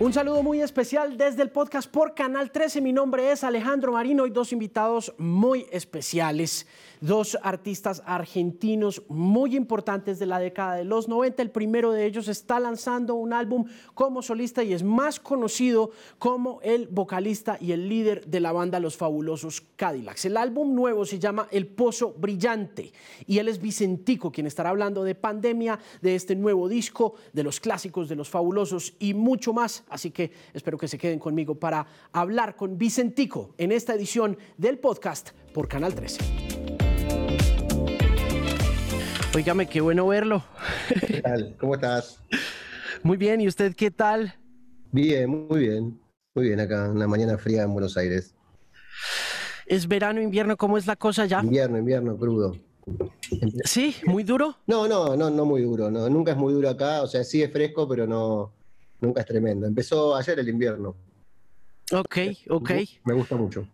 Un saludo muy especial desde el podcast por Canal 13. Mi nombre es Alejandro Marino y dos invitados muy especiales, dos artistas argentinos muy importantes de la década de los 90. El primero de ellos está lanzando un álbum como solista y es más conocido como el vocalista y el líder de la banda Los Fabulosos Cadillacs. El álbum nuevo se llama El Pozo Brillante y él es Vicentico, quien estará hablando de pandemia, de este nuevo disco, de los clásicos de Los Fabulosos y mucho más así que espero que se queden conmigo para hablar con Vicentico en esta edición del podcast por Canal 13. Oígame, qué bueno verlo. ¿Qué tal? ¿Cómo estás? Muy bien, ¿y usted qué tal? Bien, muy bien. Muy bien acá, una mañana fría en Buenos Aires. ¿Es verano, invierno? ¿Cómo es la cosa ya? Invierno, invierno, crudo. ¿Sí? ¿Muy duro? No, no, no, no muy duro. No, nunca es muy duro acá. O sea, sí es fresco, pero no, nunca es tremendo. Empezó ayer el invierno. Ok, ok. Me gusta mucho.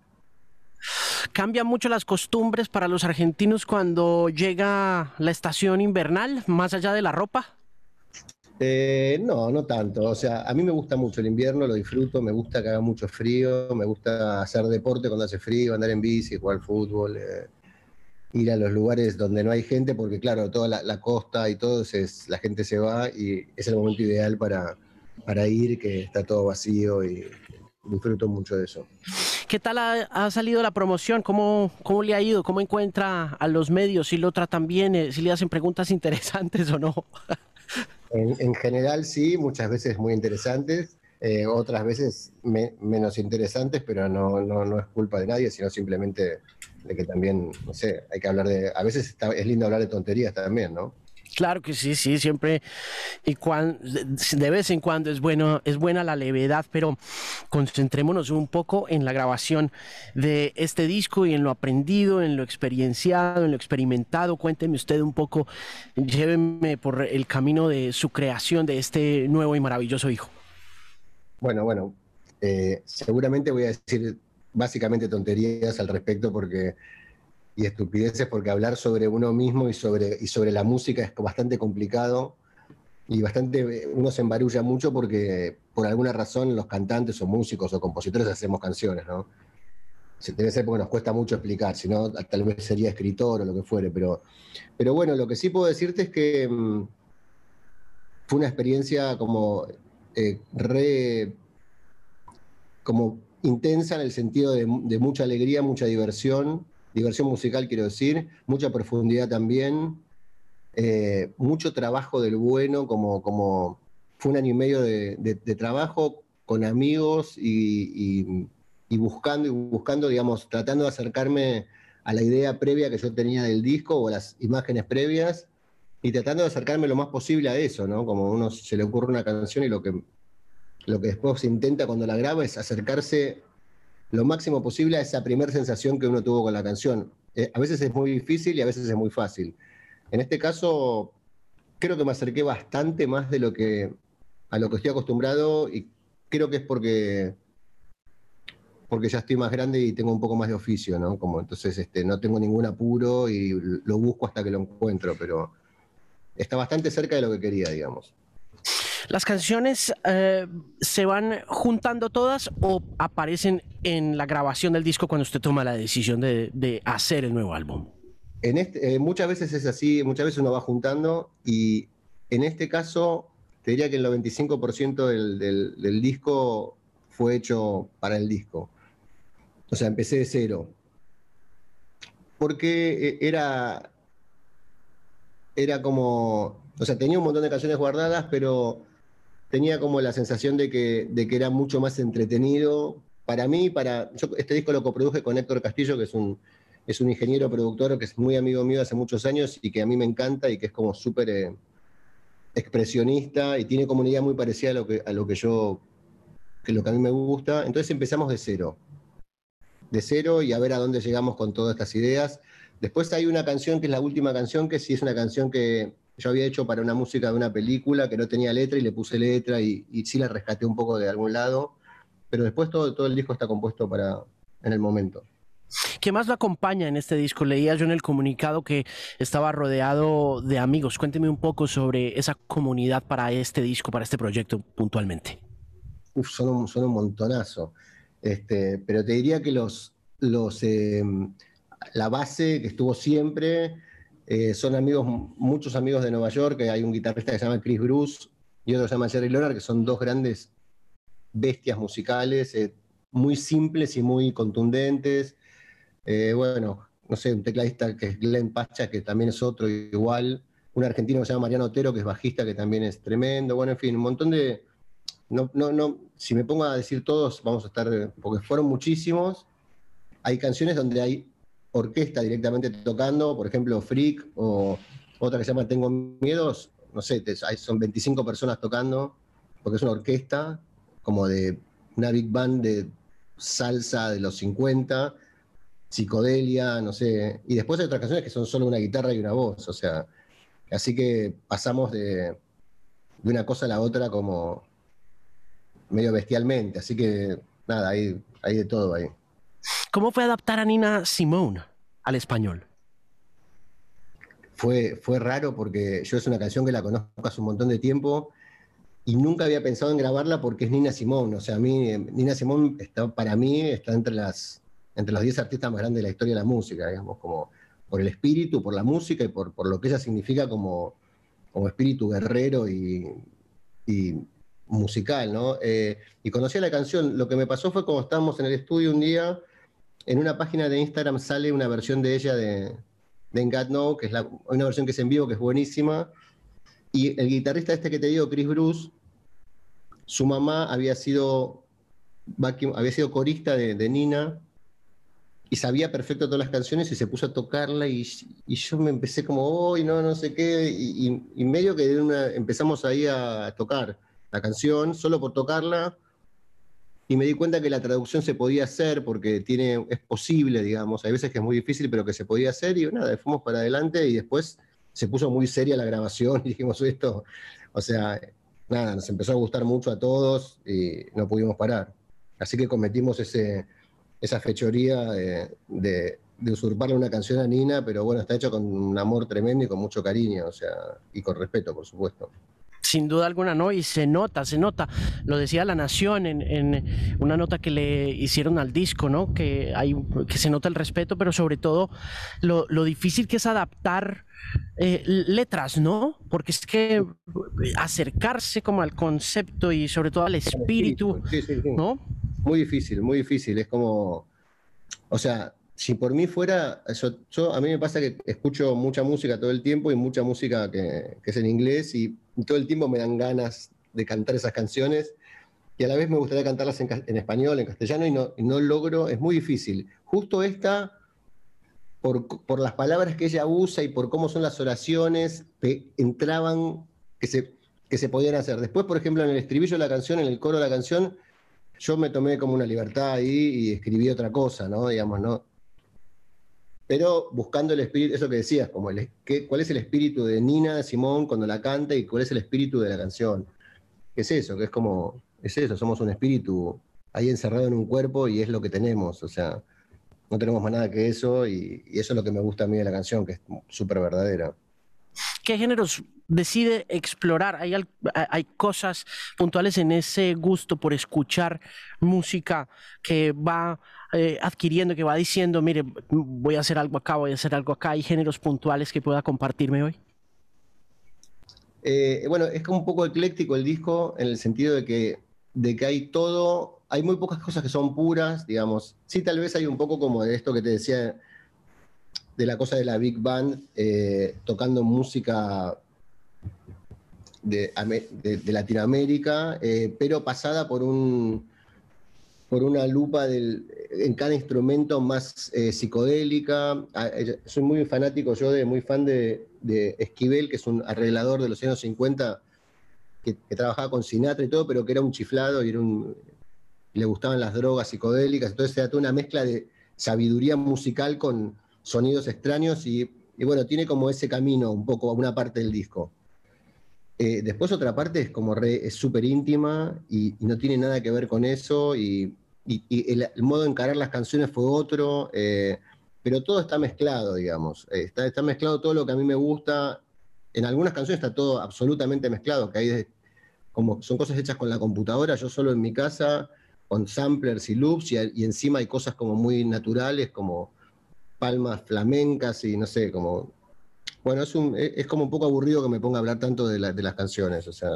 ¿Cambian mucho las costumbres para los argentinos cuando llega la estación invernal, más allá de la ropa? Eh, no, no tanto. O sea, a mí me gusta mucho el invierno, lo disfruto, me gusta que haga mucho frío, me gusta hacer deporte cuando hace frío, andar en bici, jugar fútbol, eh, ir a los lugares donde no hay gente, porque claro, toda la, costa y todo, es, la gente se va y es el momento ideal para, para ir, que está todo vacío y disfruto mucho de eso. ¿Qué tal ha, salido la promoción? ¿Cómo, ¿Cómo le ha ido? ¿Cómo encuentra a los medios? ¿Si lo tratan bien? Eh, ¿Si le hacen preguntas interesantes o no? en, general sí, muchas veces muy interesantes. Eh, otras veces menos interesantes, pero no, no, no, es culpa de nadie, sino simplemente de que también, no sé, hay que hablar de, a veces es lindo hablar de tonterías también, ¿no? Claro que sí, sí, siempre y cuando, de vez en cuando es bueno, es buena la levedad, pero concentrémonos un poco en la grabación de este disco y en lo aprendido, en lo experienciado, en lo experimentado. Cuénteme usted un poco, lléveme por el camino de su creación de este nuevo y maravilloso hijo. Bueno, bueno, eh, seguramente voy a decir básicamente tonterías al respecto porque y estupideces porque hablar sobre uno mismo y sobre, y sobre la música es bastante complicado y bastante uno se embarulla mucho porque por alguna razón los cantantes o músicos o compositores hacemos canciones, ¿no? Debe ser porque nos cuesta mucho explicar, si no, tal vez sería escritor o lo que fuere, pero, pero bueno, lo que sí puedo decirte es que mm, fue una experiencia como eh, re, como intensa en el sentido de, de mucha alegría, mucha diversión, diversión musical quiero decir, mucha profundidad también, eh, mucho trabajo del bueno, como, como fue un año y medio de, trabajo con amigos y, buscando y buscando, digamos, tratando de acercarme a la idea previa que yo tenía del disco o las imágenes previas y tratando de acercarme lo más posible a eso, ¿no? Como uno se le ocurre una canción y lo que, lo que después intenta cuando la graba es acercarse lo máximo posible a esa primera sensación que uno tuvo con la canción. Eh, a veces es muy difícil y a veces es muy fácil. En este caso, creo que me acerqué bastante más de lo que a lo que estoy acostumbrado y creo que es porque porque ya estoy más grande y tengo un poco más de oficio, ¿no? Como entonces este, no tengo ningún apuro y lo busco hasta que lo encuentro, pero está bastante cerca de lo que quería, digamos. ¿Las canciones eh, se van juntando todas o aparecen en la grabación del disco cuando usted toma la decisión de, hacer el nuevo álbum? En este, eh, muchas veces es así, muchas veces uno va juntando y en este caso te diría que el 95% del, del, disco fue hecho para el disco. O sea, empecé de cero. Porque eh, era, era como, o sea, tenía un montón de canciones guardadas, pero tenía como la sensación de que, de que era mucho más entretenido. Para mí, para, yo este disco lo coproduje con Héctor Castillo, que es un, es un ingeniero productor que es muy amigo mío hace muchos años y que a mí me encanta y que es como súper eh, expresionista y tiene como una idea muy parecida a lo que, a lo que yo, que lo que a mí me gusta. Entonces empezamos de cero, de cero y a ver a dónde llegamos con todas estas ideas. Después hay una canción que es la última canción, que sí es una canción que yo había hecho para una música de una película que no tenía letra y le puse letra y, sí la rescaté un poco de algún lado, pero después todo, todo el disco está compuesto para en el momento. ¿Qué más lo acompaña en este disco? Leía yo en el comunicado que estaba rodeado de amigos. Cuénteme un poco sobre esa comunidad para este disco, para este proyecto puntualmente. son, un, son un montonazo. Este, pero te diría que los, los, em, la base que estuvo siempre eh, son amigos, muchos amigos de Nueva York, hay un guitarrista que se llama Chris Bruce y otro que se llama Jerry Leonard, que son dos grandes bestias musicales, eh, muy simples y muy contundentes. Eh, bueno, no sé, un tecladista que es Glenn Pacha, que también es otro igual. Un argentino que se llama Mariano Otero, que es bajista, que también es tremendo. Bueno, en fin, un montón de. No, no, no, si me pongo a decir todos, vamos a estar. Porque fueron muchísimos. Hay canciones donde hay orquesta directamente tocando, por ejemplo, Freak, o otra que se llama Tengo Miedos. No sé, son 25 personas tocando, porque es una orquesta, como de una big band de salsa de los 50 psicodelia, no sé. Y después hay otras canciones que son solo una guitarra y una voz, o sea. Así que pasamos de, una cosa a la otra como medio bestialmente. Así que nada, hay, hay de todo ahí. ¿Cómo fue adaptar a Nina Simone al español? Fue, fue raro porque yo es una canción que la conozco hace un montón de tiempo y nunca había pensado en grabarla porque es Nina Simone. O sea, a mí, Nina Simone está, para mí está entre las entre los 10 artistas más grandes de la historia de la música, digamos, como por el espíritu, por la música y por, por lo que ella significa como, como espíritu guerrero y, musical, ¿no? Eh, y conocía la canción, lo que me pasó fue como estábamos en el estudio un día, en una página de Instagram sale una versión de ella de, de que es una versión que es en vivo, que es buenísima, y el guitarrista este que te digo, Chris Bruce, su mamá había sido, había sido corista de, Nina, y sabía perfecto todas las canciones y se puso a tocarla y, yo me empecé como, uy, no, no sé qué, y, medio que empezamos ahí a tocar la canción solo por tocarla y me di cuenta que la traducción se podía hacer porque tiene, es posible, digamos, hay veces que es muy difícil, pero que se podía hacer y nada, fuimos para adelante y después se puso muy seria la grabación y dijimos esto, o sea, nada, nos empezó a gustar mucho a todos y no pudimos parar. Así que cometimos ese, esa fechoría de, usurparle una canción a Nina, pero bueno, está hecho con un amor tremendo y con mucho cariño, o sea, y con respeto, por supuesto. Sin duda alguna, ¿no? Y se nota, se nota. Lo decía La Nación en, una nota que le hicieron al disco, ¿no? Que, hay, que se nota el respeto, pero sobre todo lo, difícil que es adaptar eh, letras, ¿no? Porque es que acercarse como al concepto y sobre todo al espíritu, ¿no? Muy difícil, muy difícil. Es como, o sea, si por mí fuera, a mí me pasa que escucho mucha música todo el tiempo y mucha música que, es en inglés y todo el tiempo me dan ganas de cantar esas canciones y a la vez me gustaría cantarlas en, español, en castellano y no, logro, es muy difícil. Justo esta, por, las palabras que ella usa y por cómo son las oraciones, entraban que se, que se podían hacer. Después, por ejemplo, en el estribillo de la canción, en el coro de la canción, yo me tomé como una libertad ahí y escribí otra cosa, ¿no? Digamos, ¿no? Pero buscando el espíritu, eso que decías, como el, cuál es el espíritu de Nina Simón cuando la canta y cuál es el espíritu de la canción. ¿Qué es eso? Que es como, es eso, somos un espíritu ahí encerrado en un cuerpo y es lo que tenemos, o sea, no tenemos más nada que eso y, y eso es lo que me gusta a mí de la canción, que es súper verdadera. ¿Qué géneros decide explorar? ¿Hay, hay cosas puntuales en ese gusto por escuchar música que va eh, adquiriendo, que va diciendo, mire, voy a hacer algo acá, voy a hacer algo acá? ¿Hay géneros puntuales que pueda compartirme hoy? Eh, bueno, es como un poco ecléctico el disco en el sentido de que, de que hay todo, hay muy pocas cosas que son puras, digamos. Sí, tal vez hay un poco como de esto que te decía de la cosa de la Big Band, eh, tocando música de, Latinoamérica, eh, pero pasada por un por una lupa del, en cada instrumento más eh, psicodélica. Ah, soy muy fanático yo, de muy fan de, Esquivel, que es un arreglador de los años 50, que, trabajaba con Sinatra y todo, pero que era un chiflado y era un, le gustaban las drogas psicodélicas. Entonces se trató una mezcla de sabiduría musical con, sonidos extraños y, bueno, tiene como ese camino un poco a una parte del disco. Eh, después otra parte es como es súper íntima y, no tiene nada que ver con eso y, el, modo de encarar las canciones fue otro, eh, pero todo está mezclado, digamos. Eh, está, está, mezclado todo lo que a mí me gusta. En algunas canciones está todo absolutamente mezclado, que hay como son cosas hechas con la computadora, yo solo en mi casa, con samplers y loops, y, encima hay cosas como muy naturales, como palmas flamencas y no sé, como... Bueno, es, un, es como un poco aburrido que me ponga a hablar tanto de, de las canciones, o sea,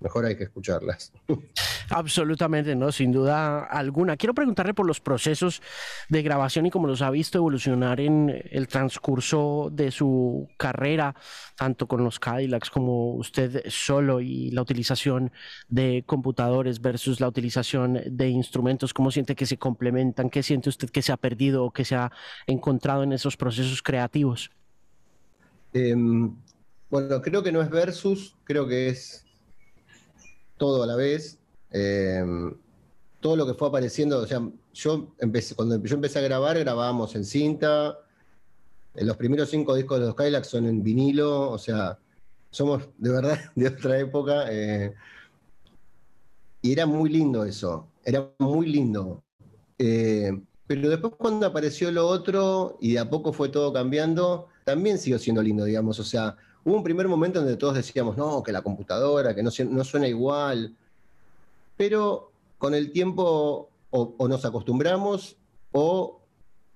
mejor hay que escucharlas. Absolutamente, no, sin duda alguna. Quiero preguntarle por los procesos de grabación y cómo los ha visto evolucionar en el transcurso de su carrera, tanto con los Cadillacs como usted solo y la utilización de computadores versus la utilización de instrumentos. ¿Cómo siente que se complementan? ¿Qué siente usted que se ha perdido o que se ha encontrado en esos procesos creativos? Em, bueno, creo que no es versus, creo que es todo a la vez. Em, todo lo que fue apareciendo, o sea, yo empecé, cuando yo empecé a grabar, grabábamos en cinta. Los primeros cinco discos de los Kylax son en vinilo, o sea, somos de verdad de otra época. Eh, y era muy lindo eso, era muy lindo. Eh, pero después cuando apareció lo otro y de a poco fue todo cambiando, también siguió siendo lindo, digamos. O sea, hubo un primer momento donde todos decíamos, no, que la computadora, que no, no suena igual, pero con el tiempo o, nos acostumbramos o,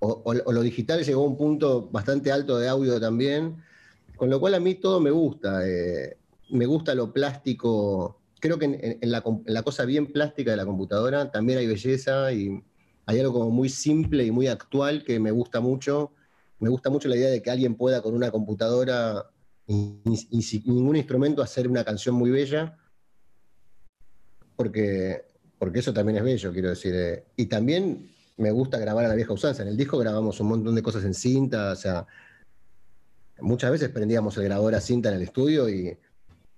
lo digital llegó a un punto bastante alto de audio también, con lo cual a mí todo me gusta, eh, me gusta lo plástico, creo que en, la, la cosa bien plástica de la computadora también hay belleza y hay algo como muy simple y muy actual que me gusta mucho. Me gusta mucho la idea de que alguien pueda con una computadora y, sin ningún instrumento hacer una canción muy bella, porque, porque eso también es bello, quiero decir. Eh. Y también me gusta grabar a la vieja usanza. En el disco grabamos un montón de cosas en cinta, o sea, muchas veces prendíamos el grabador a cinta en el estudio y,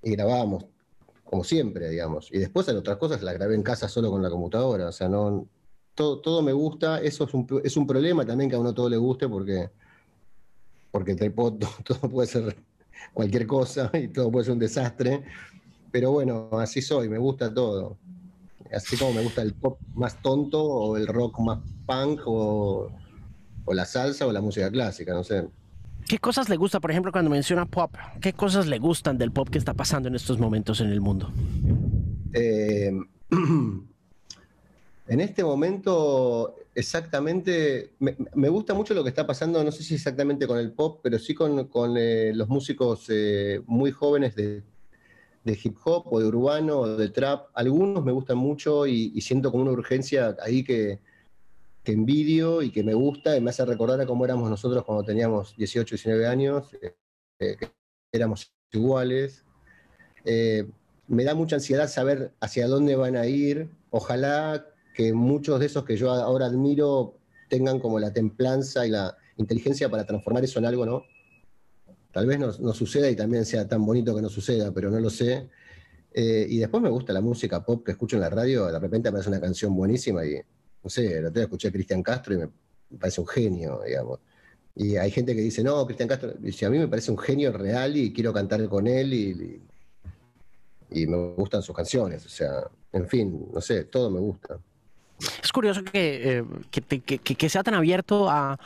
grabábamos como siempre, digamos. Y después en otras cosas las grabé en casa solo con la computadora, o sea, no... Todo, todo me gusta, eso es un, es un problema también que a uno todo le guste porque porque todo, todo puede ser cualquier cosa y todo puede ser un desastre. Pero bueno, así soy, me gusta todo. Así como me gusta el pop más tonto o el rock más punk o, la salsa o la música clásica, no sé. ¿Qué cosas le gusta, por ejemplo, cuando menciona pop? ¿Qué cosas le gustan del pop que está pasando en estos momentos en el mundo? Eh, en este momento exactamente, me, gusta mucho lo que está pasando, no sé si exactamente con el pop, pero sí con, eh, los músicos eh, muy jóvenes de, hip hop o de urbano o de trap. Algunos me gustan mucho y, siento como una urgencia ahí que, envidio y que me gusta y me hace recordar a cómo éramos nosotros cuando teníamos 18, 19 años, eh, que éramos iguales. me da mucha ansiedad saber hacia dónde van a ir. Ojalá que muchos de esos que yo ahora admiro tengan como la templanza y la inteligencia para transformar eso en algo, ¿no? Tal vez no, suceda y también sea tan bonito que no suceda, pero no lo sé. Eh, y después me gusta la música pop que escucho en la radio, de repente aparece una canción buenísima y, no sé, la otra vez escuché a Cristian Castro y me parece un genio, digamos. Y hay gente que dice, no, Cristian Castro, dice, a mí me parece un genio real y quiero cantar con él y, y me gustan sus canciones, o sea, en fin, no sé, todo me gusta. Es curioso eh, que, que, sea tan abierto a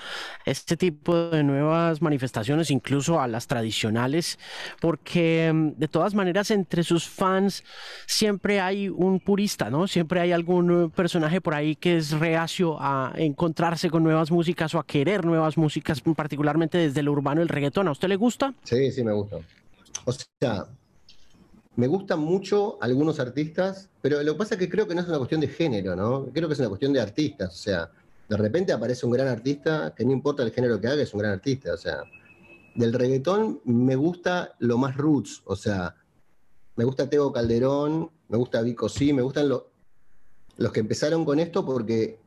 este tipo de nuevas manifestaciones, incluso a las tradicionales, porque mm, de todas maneras entre sus fans siempre hay un purista, ¿no? Siempre hay algún personaje por ahí que es reacio a encontrarse con nuevas músicas o a querer nuevas músicas, particularmente desde el urbano, el reggaetón. ¿A usted le gusta? Sí, sí, me gusta. O sea, me gustan mucho algunos artistas, pero lo que pasa es que creo que no es una cuestión de género, ¿no? Creo que es una cuestión de artistas. O sea, de repente aparece un gran artista que no importa el género que haga, es un gran artista. O sea, del reggaetón me gusta lo más roots. O sea, me gusta Teo Calderón, me gusta Vico Sí, me gustan los que empezaron con esto porque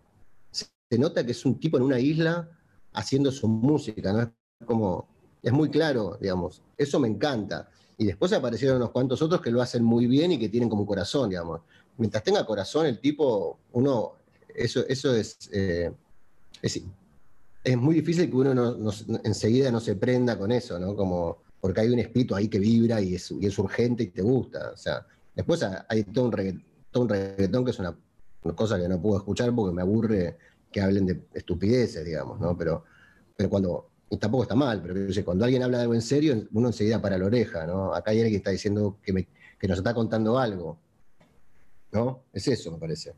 se nota que es un tipo en una isla haciendo su música, ¿no? Es como, es muy claro, digamos. Eso me encanta. Y después aparecieron unos cuantos otros que lo hacen muy bien y que tienen como corazón, digamos. Mientras tenga corazón el tipo, uno, eso, eso es, eh, es, muy difícil que uno enseguida no se prenda con eso, ¿no? Como, porque hay un espíritu ahí que vibra y es, y es urgente y te gusta. O sea, después hay todo un, reggaetón, que es una, cosa que no puedo escuchar porque me aburre que hablen de estupideces, digamos, ¿no? Pero, pero cuando y tampoco está mal, pero cuando alguien habla de algo en serio, uno enseguida para la oreja, ¿no? Acá hay alguien que está diciendo que, nos está contando algo. ¿No? Es eso, me parece.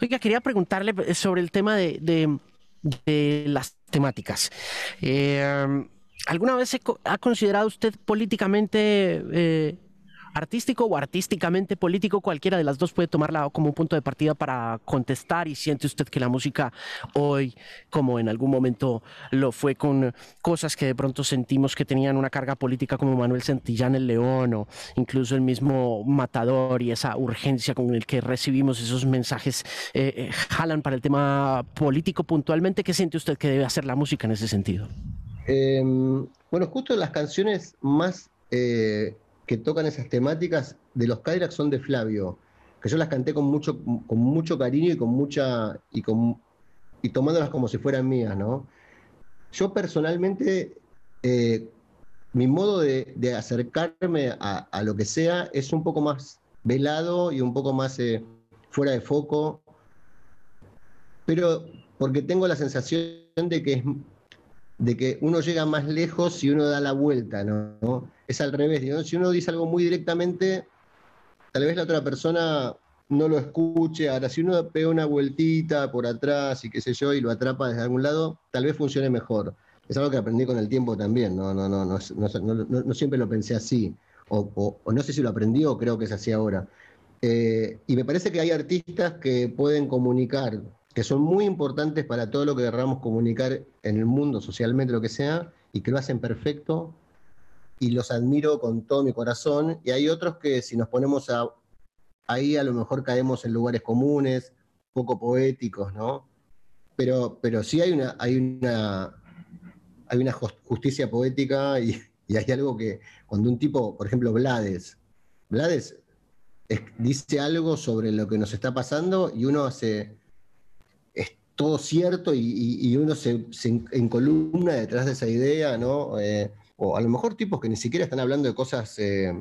Oiga, quería preguntarle sobre el tema de, las temáticas. Eh, ¿Alguna vez ha considerado usted políticamente eh, artístico o artísticamente político, cualquiera de las dos puede tomarla como un punto de partida para contestar y siente usted que la música hoy, como en algún momento lo fue con cosas que de pronto sentimos que tenían una carga política como Manuel Santillán el León o incluso el mismo Matador y esa urgencia con el que recibimos esos mensajes eh, eh, jalan para el tema político puntualmente, ¿qué siente usted que debe hacer la música en ese sentido? Em, bueno, justo las canciones más eh, que tocan esas temáticas de los Cadillacs son de Flavio, que yo las canté con mucho, con mucho cariño y con mucha. y con y tomándolas como si fueran mías, ¿no? Yo personalmente, eh, mi modo de, acercarme a, lo que sea es un poco más velado y un poco más eh, fuera de foco, pero porque tengo la sensación de que de que uno llega más lejos si uno da la vuelta, ¿no? Es al revés, si uno dice algo muy directamente, tal vez la otra persona no lo escuche, ahora si uno pega una vueltita por atrás y qué sé yo, y lo atrapa desde algún lado, tal vez funcione mejor. Es algo que aprendí con el tiempo también, no, no, no, no, no, siempre lo pensé así, o, no sé si lo aprendí o creo que es así ahora. Eh, y me parece que hay artistas que pueden comunicar que son muy importantes para todo lo que querramos comunicar en el mundo, socialmente, lo que sea, y que lo hacen perfecto, y los admiro con todo mi corazón, y hay otros que si nos ponemos a, ahí a lo mejor caemos en lugares comunes, poco poéticos, ¿no? Pero, pero sí hay una, hay una, hay una justicia poética y, hay algo que cuando un tipo, por ejemplo, Blades, Blades dice algo sobre lo que nos está pasando y uno hace todo cierto y, uno se, encolumna detrás de esa idea, ¿no? Eh, o a lo mejor tipos que ni siquiera están hablando de cosas eh,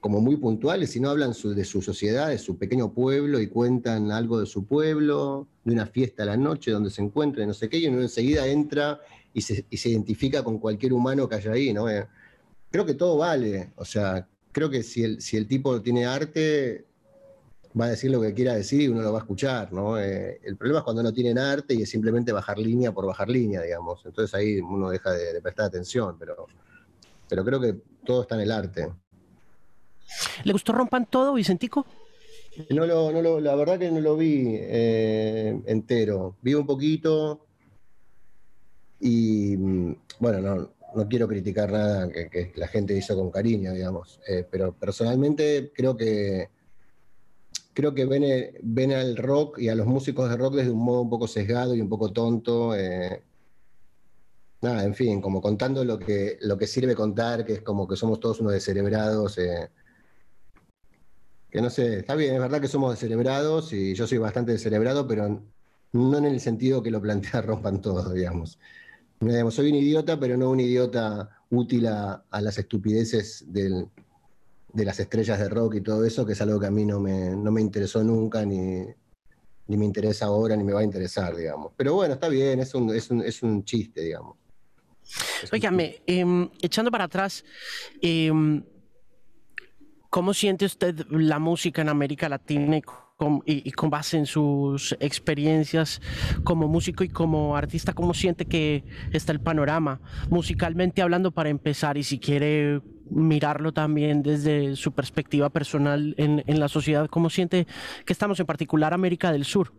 como muy puntuales, sino hablan de su sociedad, de su pequeño pueblo y cuentan algo de su pueblo, de una fiesta a la noche donde se encuentran, no sé qué, y uno enseguida entra y se, identifica con cualquier humano que haya ahí, ¿no? Eh, creo que todo vale, o sea, creo que si el, si el tipo tiene arte, va a decir lo que quiera decir y uno lo va a escuchar, ¿no? Eh, el problema es cuando no tienen arte y es simplemente bajar línea por bajar línea, digamos. Entonces ahí uno deja de, prestar atención, pero, pero creo que todo está en el arte. ¿Le gustó Rompan Todo, Vicentico? No lo, no lo, la verdad que no lo vi eh, entero. Vi un poquito y, mm, bueno, no, no quiero criticar nada que, la gente hizo con cariño, digamos, eh, pero personalmente creo que creo que ven, ven al rock y a los músicos de rock desde un modo un poco sesgado y un poco tonto. Eh. nada, en fin, como contando lo que, lo que sirve contar, que es como que somos todos unos descerebrados. Eh. que no sé, está bien, es verdad que somos descerebrados y yo soy bastante descerebrado, pero no en el sentido que lo plantea rompan todos, digamos. soy un idiota, pero no un idiota útil a las estupideces del, de las estrellas de rock y todo eso, que es algo que a mí no me, no me interesó nunca, ni, ni me interesa ahora, ni me va a interesar, digamos. Pero bueno, está bien, es un, es un, es un chiste, digamos. Óigame, em, echando para atrás, em, ¿cómo siente usted la música en América Latina y con, base en sus experiencias como músico y como artista, ¿cómo siente que está el panorama musicalmente hablando para empezar? Y si quiere mirarlo también desde su perspectiva personal en, la sociedad, ¿cómo siente que estamos en particular América del Sur?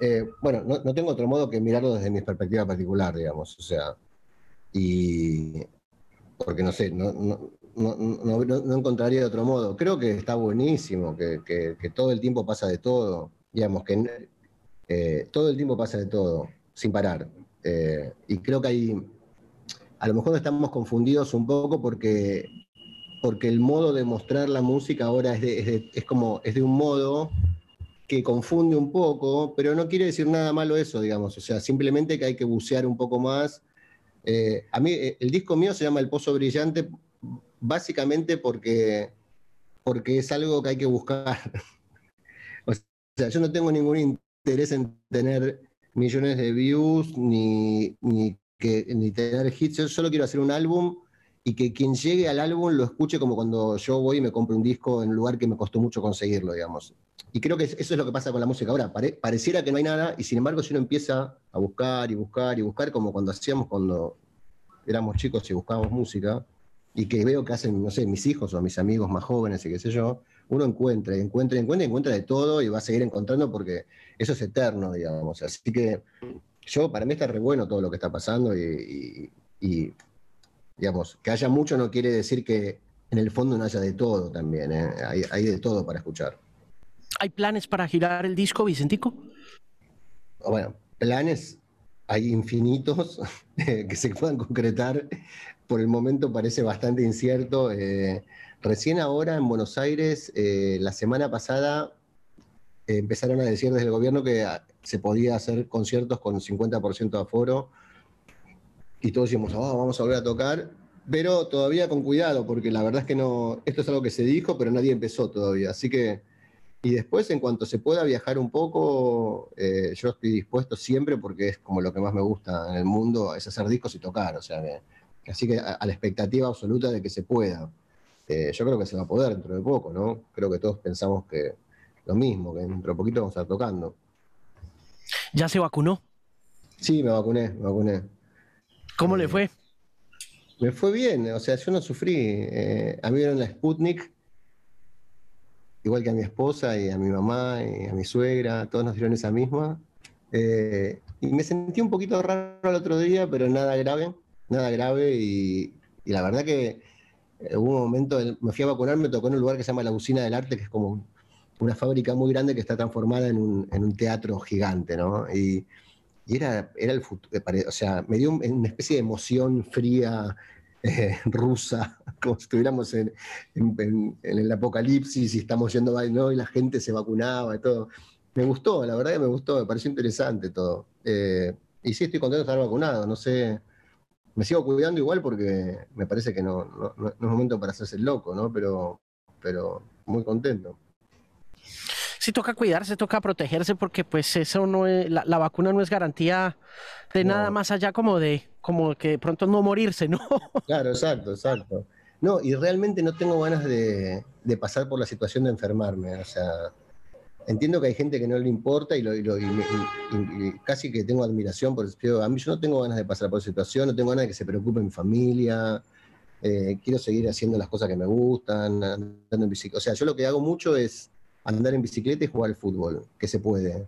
Eh, bueno, no, tengo otro modo que mirarlo desde mi perspectiva particular, digamos, o sea, y porque no sé, no, no, encontraría otro modo. Creo que está buenísimo, que, todo el tiempo pasa de todo, digamos, que eh, todo el tiempo pasa de todo, sin parar. Eh, y creo que hay, a lo mejor estamos confundidos un poco porque, porque el modo de mostrar la música ahora es, es, como, es de un modo que confunde un poco, pero no quiere decir nada malo eso, digamos, o sea, simplemente que hay que bucear un poco más. Eh, a mí el disco mío se llama El Pozo Brillante básicamente porque, porque es algo que hay que buscar. o sea, yo no tengo ningún interés en tener millones de views ni, ni, que, ni tener hits. Yo solo quiero hacer un álbum y que quien llegue al álbum lo escuche como cuando yo voy y me compro un disco en un lugar que me costó mucho conseguirlo, digamos. Y creo que eso es lo que pasa con la música ahora. pareciera que no hay nada, y sin embargo, si uno empieza a buscar y buscar y buscar, como cuando hacíamos cuando éramos chicos y buscábamos música, y que veo que hacen, no sé, mis hijos o mis amigos más jóvenes y qué sé yo, uno encuentra y encuentra y encuentra y encuentra de todo y va a seguir encontrando porque eso es eterno, digamos. Así que yo, para mí está re bueno todo lo que está pasando y, digamos, que haya mucho no quiere decir que en el fondo no haya de todo también, ¿eh? hay, hay, de todo para escuchar. ¿Hay planes para girar el disco, Vicentico? Bueno, planes hay infinitos que se puedan concretar. Por el momento parece bastante incierto. Eh, recién ahora en Buenos Aires, eh, la semana pasada, empezaron a decir desde el gobierno que ah, se podía hacer conciertos con 50% de aforo y todos decíamos, oh, vamos a volver a tocar, pero todavía con cuidado, porque la verdad es que no, esto es algo que se dijo, pero nadie empezó todavía. Así que, y después, en cuanto se pueda viajar un poco, eh, yo estoy dispuesto siempre, porque es como lo que más me gusta en el mundo, es hacer discos y tocar. O sea, así que a, la expectativa absoluta de que se pueda. Eh, yo creo que se va a poder dentro de poco, ¿no? Creo que todos pensamos que lo mismo, que dentro de poquito vamos a estar tocando. ¿Ya se vacunó? Sí, me vacuné, me vacuné. ¿Cómo le fue? Me fue bien, o sea, yo no sufrí. Eh, a mí me dieron la Sputnik, igual que a mi esposa y a mi mamá y a mi suegra, todos nos dieron esa misma. Eh, y me sentí un poquito raro el otro día, pero nada grave, nada grave. Y, la verdad que eh, hubo un momento, me fui a vacunar, me tocó en un lugar que se llama la Usina del Arte, que es como una fábrica muy grande que está transformada en un, en un teatro gigante, ¿no? Y, era, era el futuro, o sea, me dio una especie de emoción fría eh, rusa, como si estuviéramos en, el apocalipsis y estamos yendo ¿no? y la gente se vacunaba y todo. Me gustó, la verdad que me gustó, me pareció interesante todo. Eh, y sí, estoy contento de estar vacunado, no sé, me sigo cuidando igual porque me parece que no, no, no es momento para hacerse el loco, ¿no? Pero, pero muy contento sí toca cuidarse, toca protegerse porque pues eso no es, la, vacuna no es garantía de nada más allá como de como que de pronto no morirse, ¿no? Claro, exacto, exacto. No, y realmente no tengo ganas de, pasar por la situación de enfermarme, o sea, entiendo que hay gente que no le importa y, casi que tengo admiración por eso. A mí yo no tengo ganas de pasar por esa situación, no tengo ganas de que se preocupe mi familia, eh, quiero seguir haciendo las cosas que me gustan, andando en bicicleta. O sea, yo lo que hago mucho es andar en bicicleta y jugar al fútbol, que se puede.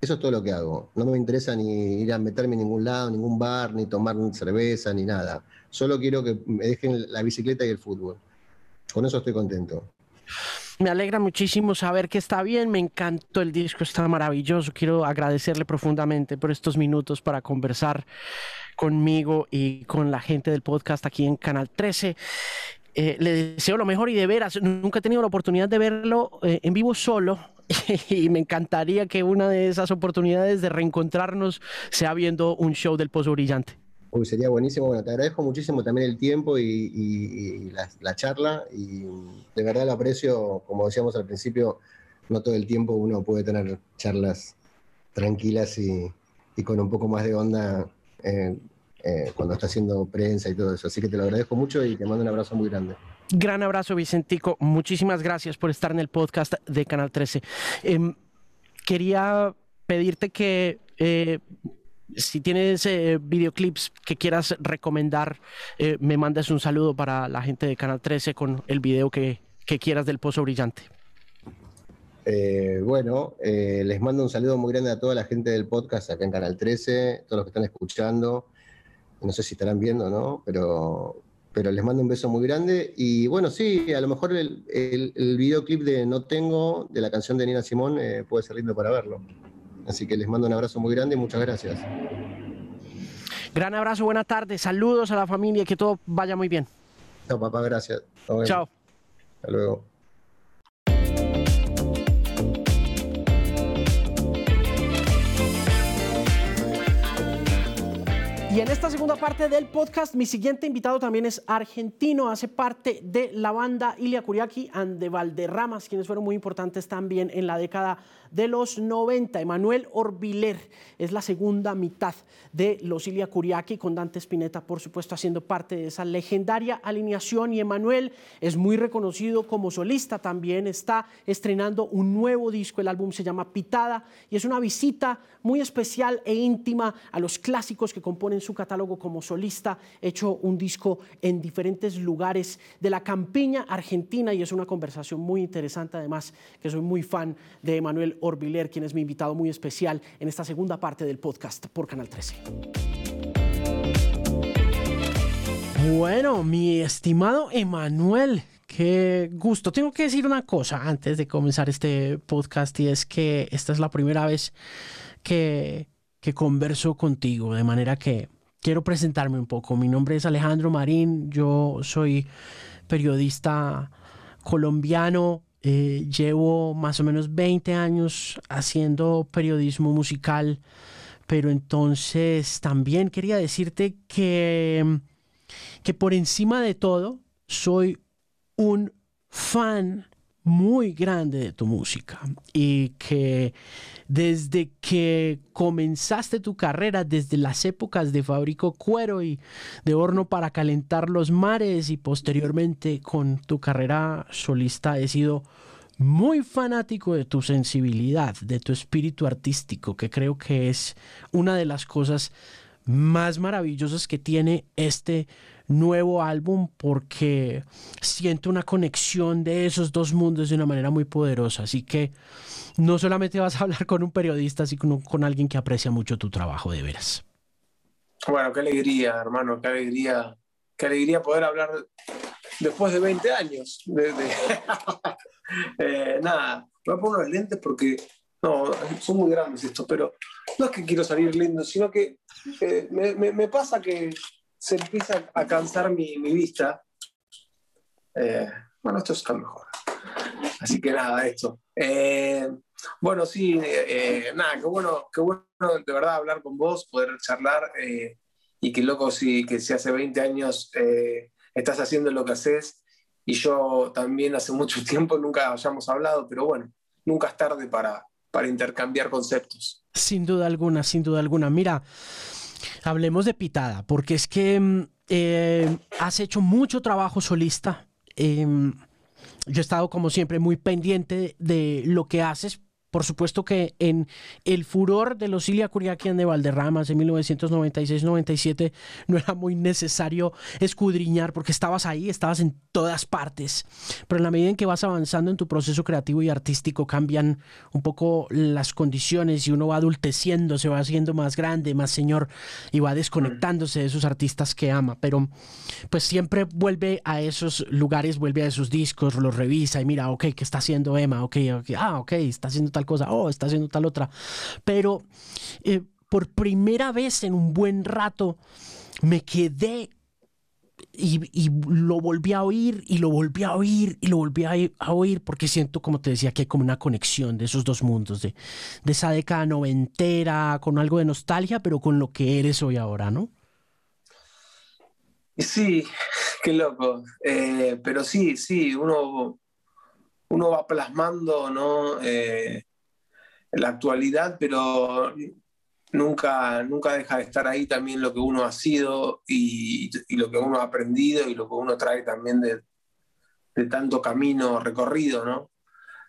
Eso es todo lo que hago. No me interesa ni ir a meterme en ningún lado, ningún bar, ni tomar cerveza, ni nada. Solo quiero que me dejen la bicicleta y el fútbol. Con eso estoy contento. Me alegra muchísimo saber que está bien, me encantó el disco, está maravilloso. Quiero agradecerle profundamente por estos minutos para conversar conmigo y con la gente del podcast aquí en Canal 13. Eh, le deseo lo mejor y de veras, nunca he tenido la oportunidad de verlo eh, en vivo solo y me encantaría que una de esas oportunidades de reencontrarnos sea viendo un show del Pozo Brillante. Uy, sería buenísimo. Bueno, te agradezco muchísimo también el tiempo y, la, charla y de verdad lo aprecio, como decíamos al principio, no todo el tiempo uno puede tener charlas tranquilas y, con un poco más de onda. Eh, eh, cuando está haciendo prensa y todo eso. Así que te lo agradezco mucho y te mando un abrazo muy grande. Gran abrazo, Vicentico. Muchísimas gracias por estar en el podcast de Canal 13. Em, quería pedirte que eh, si tienes eh, videoclips que quieras recomendar, me mandes un saludo para la gente de Canal 13 con el video que, que quieras del Pozo Brillante. bueno, les mando un saludo muy grande a toda la gente del podcast acá en Canal 13, todos los que están escuchando no sé si estarán viendo, ¿no? Pero, pero les mando un beso muy grande. Y bueno, sí, a lo mejor el, el, videoclip de No Tengo, de la canción de Nina Simón, eh, puede ser lindo para verlo. Así que les mando un abrazo muy grande y muchas gracias. Gran abrazo, buena tarde, saludos a la familia, que todo vaya muy bien. Chao, papá, gracias. Chao. Hasta luego. Y en esta segunda parte del podcast, mi siguiente invitado también es argentino, hace parte de la banda Ilia Curiaki and de Valderramas, quienes fueron muy importantes también en la década de los 90. Emanuel Orbiler es la segunda mitad de los Ilia Kuriaki, con Dante Spinetta, por supuesto, haciendo parte de esa legendaria alineación. Y Emanuel es muy reconocido como solista, también está estrenando un nuevo disco, el álbum se llama Pitada, y es una visita muy especial e íntima a los clásicos que componen su catálogo como solista, hecho un disco en diferentes lugares de la campiña argentina, y es una conversación muy interesante, además, que soy muy fan de Emanuel Orbiler, quien es mi invitado muy especial en esta segunda parte del podcast por Canal 13. Bueno, mi estimado Emanuel, qué gusto. Tengo que decir una cosa antes de comenzar este podcast y es que esta es la primera vez que, que converso contigo, de manera que quiero presentarme un poco. Mi nombre es Alejandro Marín, yo soy periodista colombiano, eh, llevo más o menos 20 años haciendo periodismo musical, pero entonces también quería decirte que, que por encima de todo soy un fan muy grande de tu música y que desde que comenzaste tu carrera, desde las épocas de Fabrico Cuero y de Horno para Calentar los Mares y posteriormente con tu carrera solista, he sido muy fanático de tu sensibilidad, de tu espíritu artístico, que creo que es una de las cosas más maravillosas que tiene este nuevo álbum porque siento una conexión de esos dos mundos de una manera muy poderosa. Así que no solamente vas a hablar con un periodista, sino con alguien que aprecia mucho tu trabajo de veras. Bueno, qué alegría, hermano, qué alegría, qué alegría poder hablar después de 20 años. Eh, nada, voy a poner los lentes porque no, son muy grandes estos, pero no es que quiero salir lindo, sino que eh, me, pasa que se empieza a cansar mi, vista. Eh, bueno, esto está mejor. Así que nada, esto. Eh, bueno, sí, eh, nada, qué bueno, qué bueno de verdad hablar con vos, poder charlar y que loco, sí, que si hace 20 años estás haciendo lo que haces y yo también hace mucho tiempo nunca hayamos hablado, pero bueno, nunca es tarde para, para intercambiar conceptos. Sin duda alguna, sin duda alguna. Mira, Hablemos de Pitada, porque es que mm, eh, has hecho mucho trabajo solista. Em, yo he estado, como siempre, muy pendiente de lo que haces por supuesto que en el furor de los Ilia Curiaquian de Valderramas en 1996-97 no era muy necesario escudriñar porque estabas ahí, estabas en todas partes. Pero en la medida en que vas avanzando en tu proceso creativo y artístico cambian un poco las condiciones y uno va adulteciendo, se va haciendo más grande, más señor y va desconectándose de esos artistas que ama. Pero pues siempre vuelve a esos lugares, vuelve a esos discos, los revisa y mira, ok, ¿qué está haciendo Emma? Ok, okay ah, ok, está haciendo tal cosa, oh, está haciendo tal otra. Pero eh, por primera vez en un buen rato me quedé y, lo volví a oír y lo volví a oír y lo volví a, oír porque siento, como te decía, que hay como una conexión de esos dos mundos, de, de esa década noventera, con algo de nostalgia, pero con lo que eres hoy ahora, ¿no? Sí, qué loco. Eh, pero sí, sí, uno, uno va plasmando, ¿no? Eh, la actualidad, pero nunca, nunca deja de estar ahí también lo que uno ha sido y, lo que uno ha aprendido y lo que uno trae también de, tanto camino recorrido, ¿no?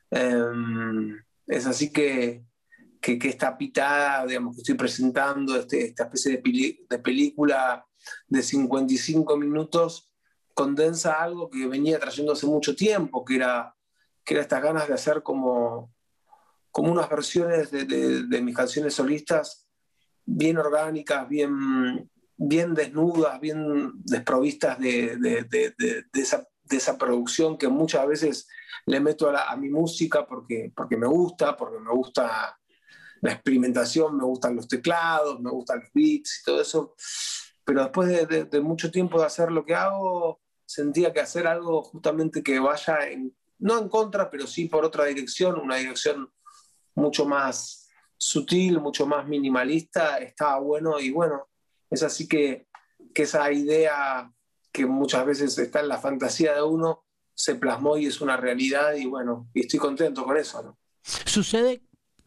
Em, es así que, que, esta pitada, digamos, que estoy presentando, este, esta especie de, de película de 55 minutos, condensa algo que venía trayendo hace mucho tiempo, que era, que era estas ganas de hacer como como unas versiones de, mis canciones solistas bien orgánicas, bien, bien desnudas, bien desprovistas de, esa, producción que muchas veces le meto a, mi música porque, porque me gusta, porque me gusta la experimentación, me gustan los teclados, me gustan los beats y todo eso. Pero después de, mucho tiempo de hacer lo que hago, sentía que hacer algo justamente que vaya no en contra, pero sí por otra dirección, una dirección mucho más sutil, mucho más minimalista, estaba bueno y bueno, es así que, que esa idea que muchas veces está en la fantasía de uno, se plasmó y es una realidad y bueno, y estoy contento con eso. Sucede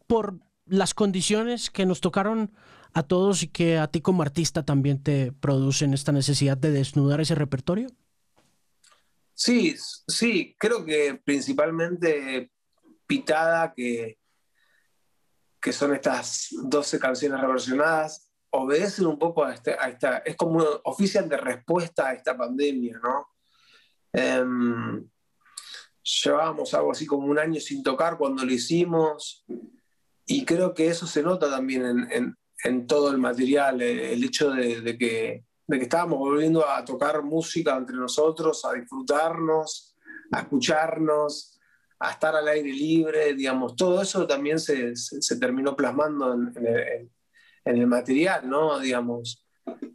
por las condiciones que nos tocaron a todos y que a ti como artista también te producen esta necesidad de desnudar ese repertorio? Sí, sí, creo que principalmente Pitada, que, que son estas 12 canciones reversionadas, obedecen un poco a, este, a esta, es como oficial de respuesta a esta pandemia, ¿no? Em, llevábamos algo así como un año sin tocar cuando lo hicimos y creo que eso se nota también en, en, todo el material, eh, el hecho de, de, que, de, que, estábamos volviendo a tocar música entre nosotros, a disfrutarnos, a escucharnos, a estar al aire libre, digamos, todo eso también se, se, terminó plasmando en, el, en, el, material, ¿no? Digamos.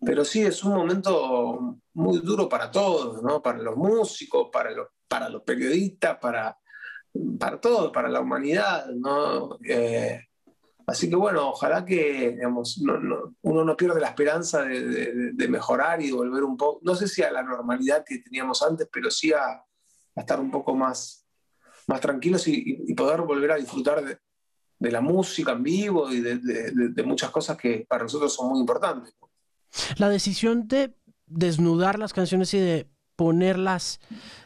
Pero sí, es un momento muy duro para todos, ¿no? Para los músicos, para los, para los periodistas, para, para todo, para la humanidad, ¿no? Eh, así que bueno, ojalá que digamos, uno no pierde la esperanza de, mejorar y de volver un poco, no sé si a la normalidad que teníamos antes, pero sí a, estar un poco más, más tranquilos y, poder volver a disfrutar de, la música en vivo y de, muchas cosas que para nosotros son muy importantes. La decisión de desnudar las canciones y de ponerlas,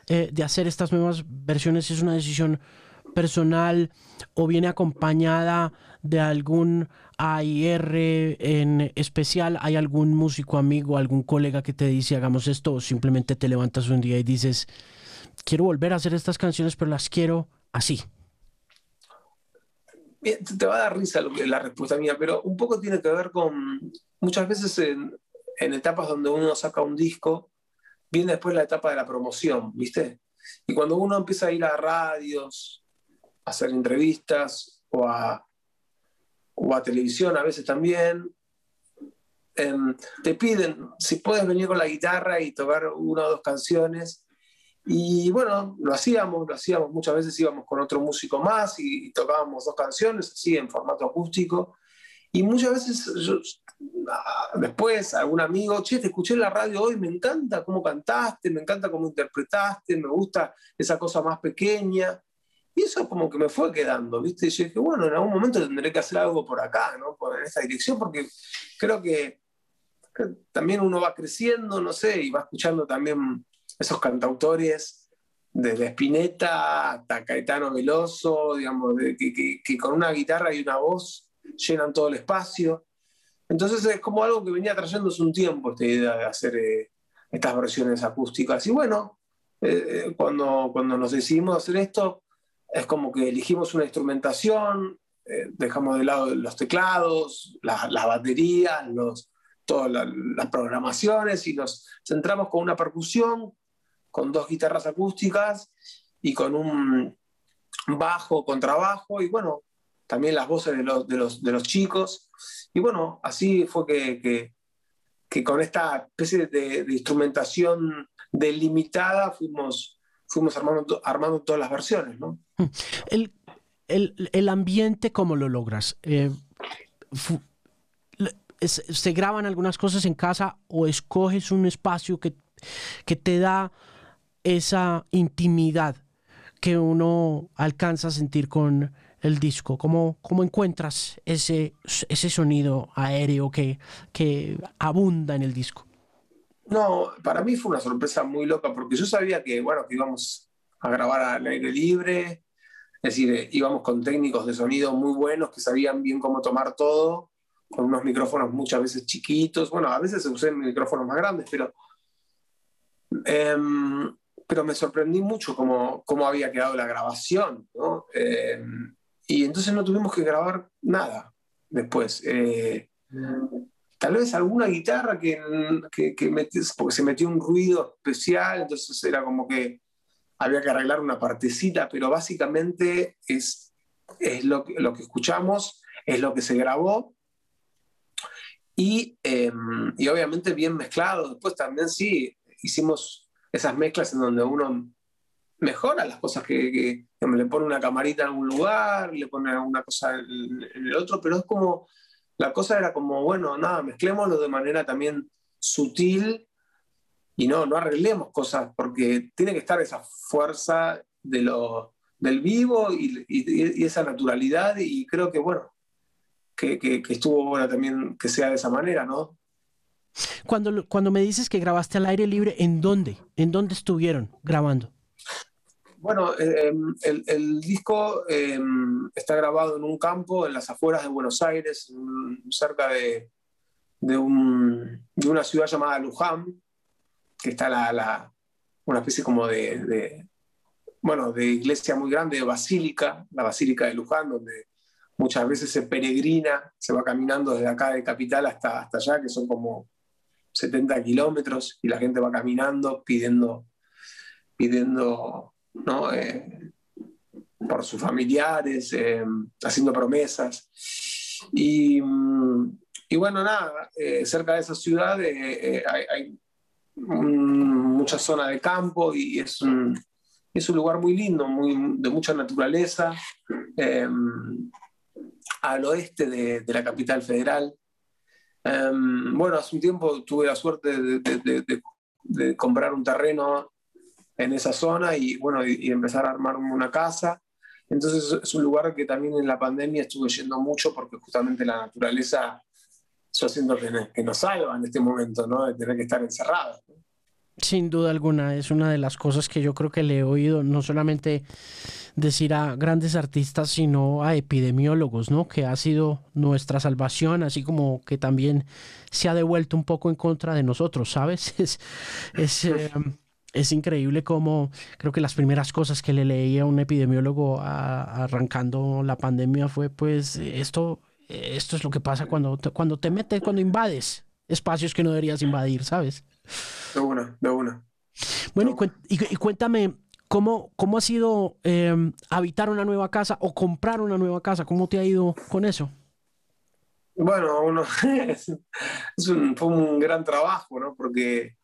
eh, de hacer estas nuevas versiones, es una decisión personal o viene acompañada de algún AIR en especial? ¿Hay algún músico amigo, algún colega que te dice hagamos esto o simplemente te levantas un día y dices quiero volver a hacer estas canciones pero las quiero así? te va a dar risa la respuesta mía, pero un poco tiene que ver con muchas veces en, etapas donde uno saca un disco, viene después la etapa de la promoción, ¿viste? Y cuando uno empieza a ir a radios, a hacer entrevistas o a, o a televisión a veces también, em, te piden si puedes venir con la guitarra y tocar una o dos canciones. Y bueno, lo hacíamos, lo hacíamos, muchas veces íbamos con otro músico más y, tocábamos dos canciones así en formato acústico. Y muchas veces ah, después algún amigo, che, te escuché en la radio hoy, me encanta cómo cantaste, me encanta cómo interpretaste, me gusta esa cosa más pequeña. Y eso como que me fue quedando, ¿viste? Y yo dije, bueno, en algún momento tendré que hacer algo por acá, ¿no? Por, en esa dirección, porque creo que, también uno va creciendo, no sé, y va escuchando también esos cantautores desde Spinetta hasta Caetano Veloso, digamos, que, con una guitarra y una voz llenan todo el espacio. Entonces es como algo que venía trayéndose un tiempo, esta idea de hacer eh, estas versiones acústicas. Y bueno, eh, eh, cuando, cuando nos decidimos hacer esto, es como que elegimos una instrumentación, dejamos de lado los teclados, las baterías, los, todas las programaciones y nos centramos con una percusión, con dos guitarras acústicas y con un bajo, contrabajo y bueno, también las voces de los, de los, de los chicos. Y bueno, así fue que, que, con esta especie de, instrumentación delimitada fuimos, fuimos armando, armando todas las versiones. ¿no? El, el, el ambiente, ¿cómo lo logras? Eh, ¿Se graban algunas cosas en casa o escoges un espacio que, que te da esa intimidad que uno alcanza a sentir con el disco? ¿Cómo, cómo encuentras ese, ese sonido aéreo que, que abunda en el disco? No, para mí fue una sorpresa muy loca porque yo sabía que, bueno, que íbamos a grabar al aire libre, es decir, íbamos con técnicos de sonido muy buenos que sabían bien cómo tomar todo, con unos micrófonos muchas veces chiquitos, bueno, a veces se usan micrófonos más grandes, pero, em, pero me sorprendí mucho cómo, cómo, había quedado la grabación, ¿no? Em, y entonces no tuvimos que grabar nada después. Eh, tal vez alguna guitarra que, que, que porque se metió un ruido especial, entonces era como que había que arreglar una partecita, pero básicamente es, es lo, que, lo que escuchamos, es lo que se grabó y, em, y obviamente bien mezclado. Después también sí, hicimos esas mezclas en donde uno mejora las cosas que, le pone una camarita en algún lugar, le pone alguna cosa en, el otro, pero es como, la cosa era como, bueno, nada, mezclémoslo de manera también sutil y no, no arreglemos cosas, porque tiene que estar esa fuerza de lo, del vivo y, esa naturalidad y creo que, bueno, que, que, estuvo bueno también que sea de esa manera, ¿no? Cuando, cuando me dices que grabaste al aire libre, ¿en dónde? ¿En dónde estuvieron grabando? Bueno, em, el, el, disco em, está grabado en un campo en las afueras de Buenos Aires, cerca de, de, un, de, una ciudad llamada Luján, que está la, la una especie como de, de, bueno, de iglesia muy grande, de basílica, la Basílica de Luján, donde muchas veces se peregrina, se va caminando desde acá de Capital hasta, hasta allá, que son como 70 kilómetros, y la gente va caminando pidiendo, pidiendo ¿no? Eh, por sus familiares, eh, haciendo promesas. Y, mm, y, bueno, nada, eh, cerca de esa ciudad hay, mucha zona de campo y es un, es un lugar muy lindo, muy, de mucha naturaleza, al oeste de, de, la capital federal. Bueno, hace un tiempo tuve la suerte de, de comprar un terreno en esa zona y, bueno, y, empezar a armar una casa. Entonces es un lugar que también en la pandemia estuve yendo mucho porque justamente la naturaleza, yo siento que, que nos salva en este momento, ¿no? De tener que estar encerrados. Sin duda alguna, es una de las cosas que yo creo que le he oído no solamente decir a grandes artistas, sino a epidemiólogos, ¿no? Que ha sido nuestra salvación, así como que también se ha devuelto un poco en contra de nosotros, ¿sabes? Es, es, em, es increíble cómo creo que las primeras cosas que le leía a un epidemiólogo arrancando la pandemia fue pues esto, esto es lo que pasa cuando, cuando te metes, cuando invades espacios que no deberías invadir, ¿sabes? De una, de una. Bueno, y, cuéntame, ¿cómo, cómo ha sido em, habitar una nueva casa o comprar una nueva casa? ¿Cómo te ha ido con eso? Bueno, uno, un, fue un gran trabajo, ¿no? Porque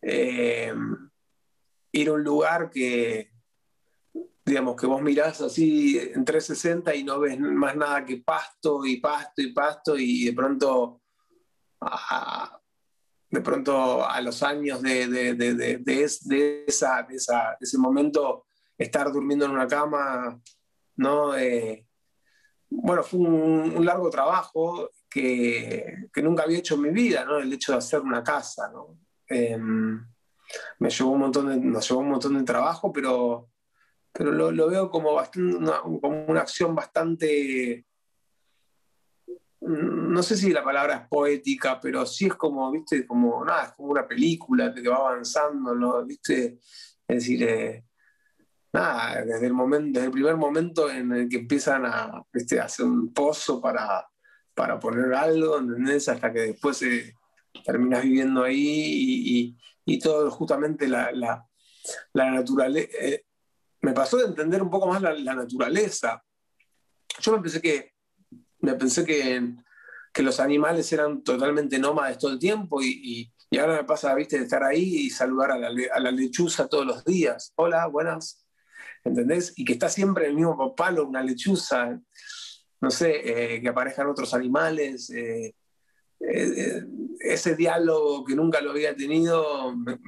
eh, ir a un lugar que, digamos, que vos mirás así en 360 y no ves más nada que pasto y pasto y pasto y de pronto, a, de pronto a los años de, de, de, de esa, esa, ese momento, estar durmiendo en una cama, ¿no? Eh, bueno, fue un, largo trabajo que, que, nunca había hecho en mi vida, ¿no? El hecho de hacer una casa, ¿no? Em, me llevó un montón de, nos llevó un montón de trabajo, pero, pero lo, veo como, bastante, como una acción bastante, no sé si la palabra es poética, pero sí es como, viste, como, nada, es como una película que va avanzando, ¿no? ¿Viste? Es decir, eh, nada, desde el, momento, desde el primer momento en el que empiezan a, ¿viste? hacer un pozo para, para poner algo. Hasta que después eh, terminas viviendo ahí y, y todo justamente la, la, la naturaleza. Eh, me pasó de entender un poco más la, naturaleza. Yo me pensé que, me pensé que, que, los animales eran totalmente nómades todo el tiempo y, y, ahora me pasa, viste, de estar ahí y saludar a la, lechuza todos los días. Hola, buenas. ¿Entendés? Y que está siempre el mismo palo una lechuza. No sé, eh, que aparezcan otros animales. Eh, eh, ese diálogo que nunca lo había tenido me,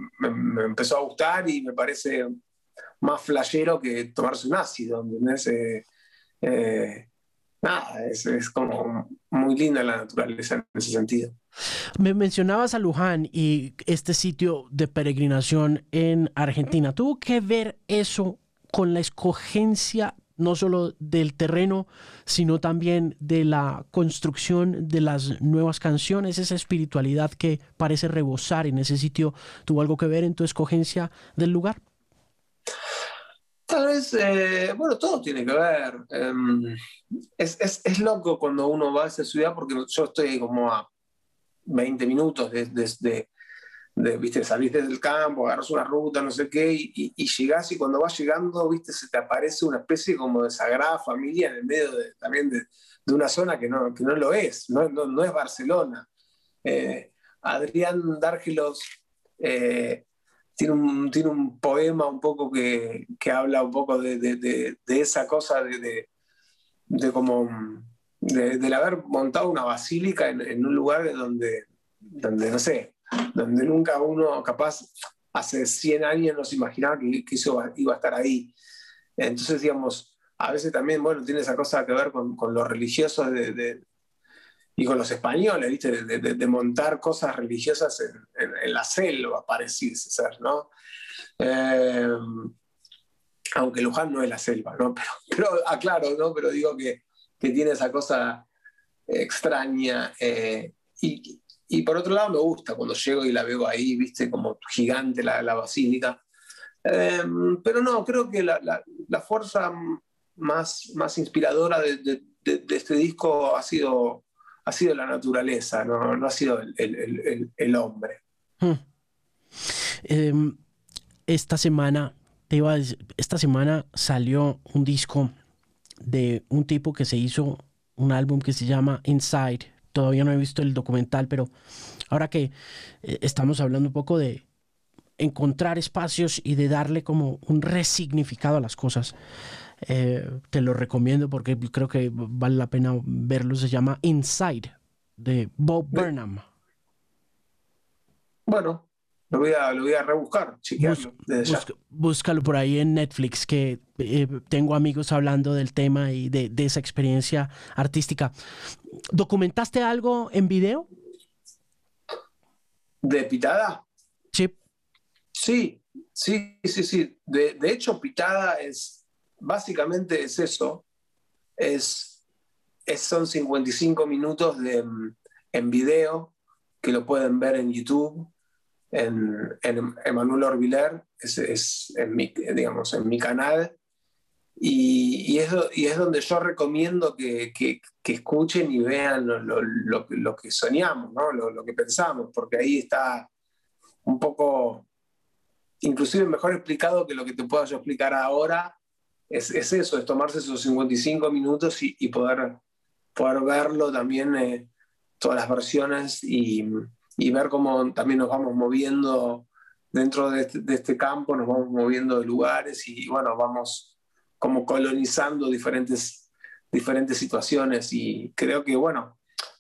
empezó a gustar y me parece más flashero que tomarse un ácido, ¿entendés? Nada, es, es, como muy linda la naturaleza en ese sentido. Me mencionabas a Luján y este sitio de peregrinación en Argentina. ¿Tuvo que ver eso con la escogencia no solo del terreno, sino también de la construcción de las nuevas canciones, esa espiritualidad que parece rebosar en ese sitio, ¿tuvo algo que ver en tu escogencia del lugar? Tal vez, eh, bueno, todo tiene que ver. Em, es, es, es, loco cuando uno va a esa ciudad porque yo estoy como a 20 minutos desde de, viste, salís desde el campo, agarras una ruta, no sé qué, y, y, llegás y cuando vas llegando, viste, se te aparece una especie como de sagrada familia en el medio también de, de, una zona que no, que no lo es, no, no, no es Barcelona. Eh, Adrián Dárgelos eh, tiene, un, tiene un poema un poco que, que habla un poco de, de esa cosa de, de, como... del haber montado una basílica en, en un lugar donde, donde, no sé, donde nunca uno, capaz, hace 100 años no se imaginaba que, eso iba a estar ahí. Entonces, digamos, a veces también, bueno, tiene esa cosa que ver con, con los religiosos de, y con los españoles, ¿viste? De, montar cosas religiosas en, la selva, pareciese ser, ¿no? Eh, aunque Luján no es la selva, ¿no? Pero, aclaro, ¿no? Pero digo que, que tiene esa cosa extraña. Eh, y, y, por otro lado me gusta cuando llego y la veo ahí, viste, como gigante la, la basílica. Eh, pero no, creo que la, la, la fuerza más, más inspiradora de, de, este disco ha sido, ha sido la naturaleza, no, ha sido el, el, el, hombre. Hmm. Em, esta semana, iba esta semana salió un disco de un tipo que se hizo un álbum que se llama Inside. Todavía no he visto el documental, pero ahora que eh, estamos hablando un poco de encontrar espacios y de darle como un resignificado a las cosas, eh, te lo recomiendo porque creo que vale la pena verlo. Se llama Inside de Bob Burnham. Bueno, lo voy a, lo voy a rebuscar, búscalo por ahí en Netflix, que eh, tengo amigos hablando del tema y de, esa experiencia artística. ¿Documentaste algo en video? ¿De Pitada? Sí. Sí, sí, sí, sí. De, hecho, Pitada es, básicamente es eso. Es, es, son 55 minutos de, en video que lo pueden ver en YouTube en, en Emanuel Orbiler, es, en, mi, digamos, en mi canal, y, y, es, y es donde yo recomiendo que, que, escuchen y vean lo, lo, que soñamos, ¿no? lo, que pensamos, porque ahí está un poco, inclusive mejor explicado que lo que te puedo yo explicar ahora, es, es eso, es tomarse esos 55 minutos y, y poder, poder verlo también, eh, todas las versiones y y ver cómo también nos vamos moviendo dentro este, de este, campo, nos vamos moviendo de lugares y bueno, vamos como colonizando diferentes, diferentes situaciones y creo que bueno,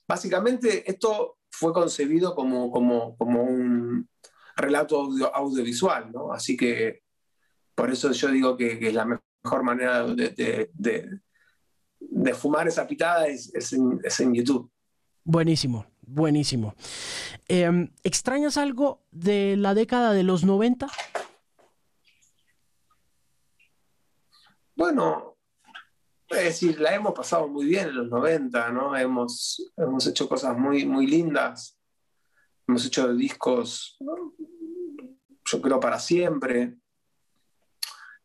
básicamente esto fue concebido como, como, como un relato audiovisual, ¿no? Así que por eso yo digo que, es la mejor manera de, de, de, fumar esa pitada es, es, en, es en YouTube. Buenísimo, buenísimo. Em, ¿Extrañas algo de la década de los 90? Bueno, es decir, la hemos pasado muy bien en los 90, ¿no? Hemos, hemos hecho cosas muy, muy lindas. Hemos hecho discos, yo creo, para siempre.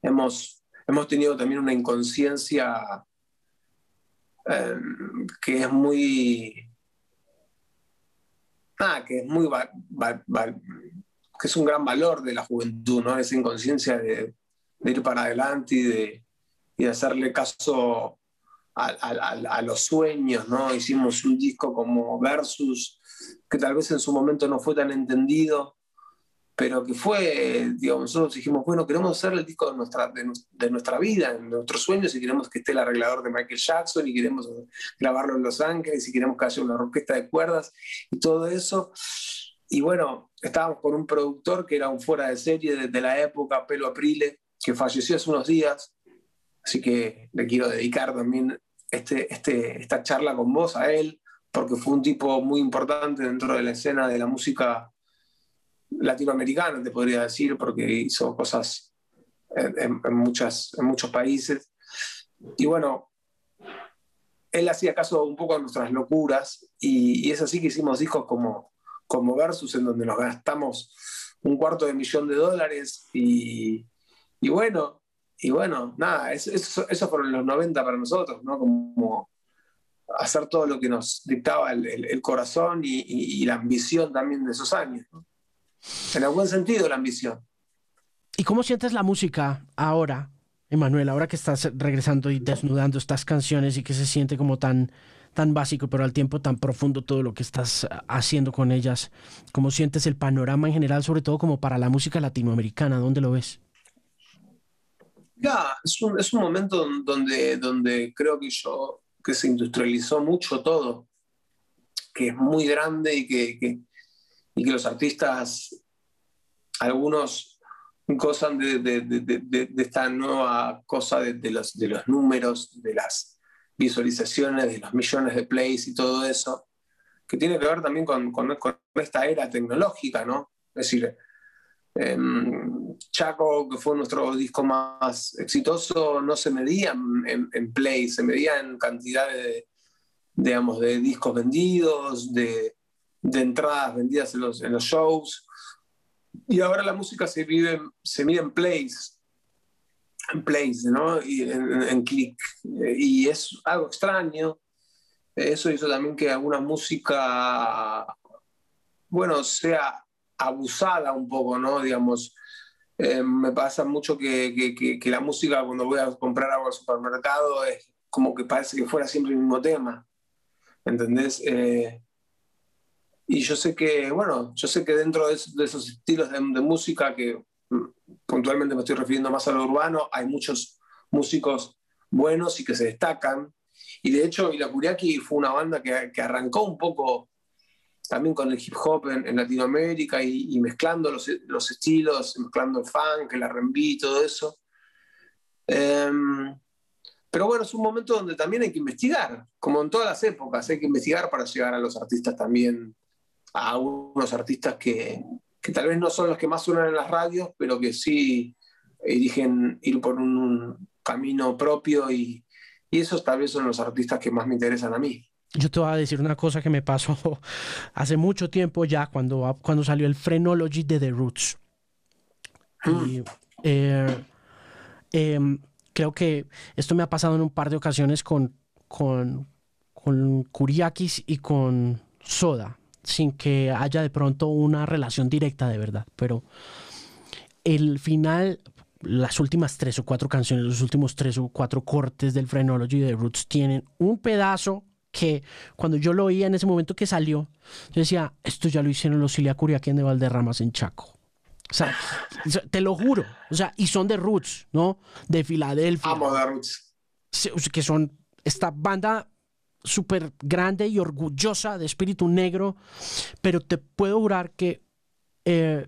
Hemos, hemos tenido también una inconsciencia em, que es muy nada, que es muy que es un gran valor de la juventud, ¿no? Esa inconsciencia de, ir para adelante y de, y hacerle caso a, a, los sueños, ¿no? Hicimos un disco como Versus, que tal vez en su momento no fue tan entendido, pero que fue, digamos, nosotros dijimos, bueno, queremos hacer el disco de nuestra, de, nuestra vida, de nuestros sueños, y queremos que esté el arreglador de Michael Jackson, y queremos grabarlo en Los Ángeles, y queremos que haya una orquesta de cuerdas, y todo eso. Y bueno, estábamos con un productor que era un fuera de serie desde la época, Pelo Aprile, que falleció hace unos días, así que le quiero dedicar también este, este, esta charla con vos a él, porque fue un tipo muy importante dentro de la escena de la música latinoamericano, te podría decir, porque hizo cosas en, muchas, en muchos países. Y bueno, él hacía caso un poco a nuestras locuras y, es así que hicimos discos como, como Versus, en donde nos gastamos un cuarto de millón de dólares y, y bueno, y bueno, nada, eso, eso, fueron los 90 para nosotros, ¿no? Como hacer todo lo que nos dictaba el, el, corazón y, y, la ambición también de esos años. ¿no? En algún sentido, la ambición. ¿Y cómo sientes la música ahora, Emanuel, ahora que estás regresando y desnudando estas canciones y que se siente como tan, tan básico, pero al tiempo tan profundo todo lo que estás haciendo con ellas? ¿Cómo sientes el panorama en general, sobre todo como para la música latinoamericana? ¿Dónde lo ves? Ya, es un, es un momento donde, donde creo que yo, que se industrializó mucho todo, que es muy grande y que, que y que los artistas, algunos gozan de, de, de, esta nueva cosa de, los, de los números, de las visualizaciones, de los millones de plays y todo eso, que tiene que ver también con, con, con esta era tecnológica, ¿no? Es decir, Em, Chaco, que fue nuestro disco más exitoso, no se medía en, en, play, se medía en cantidad de, digamos, de discos vendidos, de, de entradas vendidas en los, en los, shows. Y ahora la música se, vive, se mide en plays, en plays, ¿no? Y en, en click. Y es algo extraño. Eso hizo también que alguna música, bueno, sea abusada un poco, ¿no? Digamos, eh, me pasa mucho que, que, la música cuando voy a comprar algo al supermercado es como que parece que fuera siempre el mismo tema, ¿entendés? Eh, y yo sé que, bueno, yo sé que dentro de, esos estilos de, música que mm, puntualmente me estoy refiriendo más a lo urbano, hay muchos músicos buenos y que se destacan. Y de hecho, Kuriaki fue una banda que, arrancó un poco también con el hip hop en, Latinoamérica y, mezclando los, los, estilos, mezclando el funk, el R&B todo eso. Em, pero bueno, es un momento donde también hay que investigar, como en todas las épocas, hay que investigar para llegar a los artistas también, a unos artistas que, que tal vez no son los que más suenan en las radios, pero que sí eligen ir por un camino propio y, y esos tal vez son los artistas que más me interesan a mí. Yo te voy a decir una cosa que me pasó hace mucho tiempo ya cuando, cuando salió el Phrenology de The Roots. Y, eh, em, creo que esto me ha pasado en un par de ocasiones con, con, con Kuriakis y con Soda, sin que haya de pronto una relación directa de verdad. Pero el final, las últimas tres o cuatro canciones, los últimos tres o cuatro cortes del Phrenology de Roots tienen un pedazo que cuando yo lo oía en ese momento que salió, yo decía, esto ya lo hicieron los Cilia Curiaquén de Valderramas en Chaco. O sea, te lo juro. O sea, y son de Roots, ¿no? De Filadelfia. Amo de Roots. Que son esta banda súper grande y orgullosa de espíritu negro, pero te puedo jurar que eh,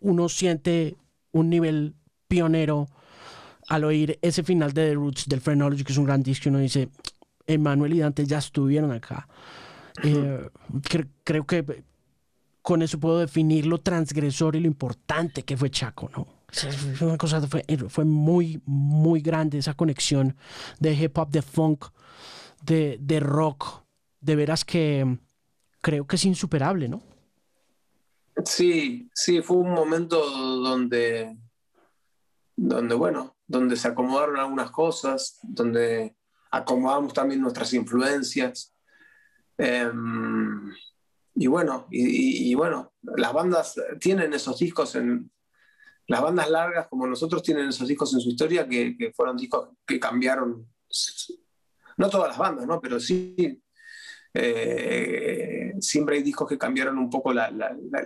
uno siente un nivel pionero al oír ese final de The Roots del Phrenology, que es un gran disco, y uno dice, Emanuel y Dante ya estuvieron acá. Eh, creo que con eso puedo definir lo transgresor y lo importante que fue Chaco, ¿no? Fue una cosa, fue, fue muy, muy grande esa conexión de hip hop, de funk, de, de rock. De veras que creo que es insuperable, ¿no? Sí, sí, fue un momento donde, donde bueno, donde se acomodaron algunas cosas, donde acomodamos también nuestras influencias. Em, y bueno, y, bueno, las bandas tienen esos discos en... Las bandas largas como nosotros tienen esos discos en su historia que, fueron discos que cambiaron, no todas las bandas, ¿no? pero sí, eh, siempre hay discos que cambiaron un poco la,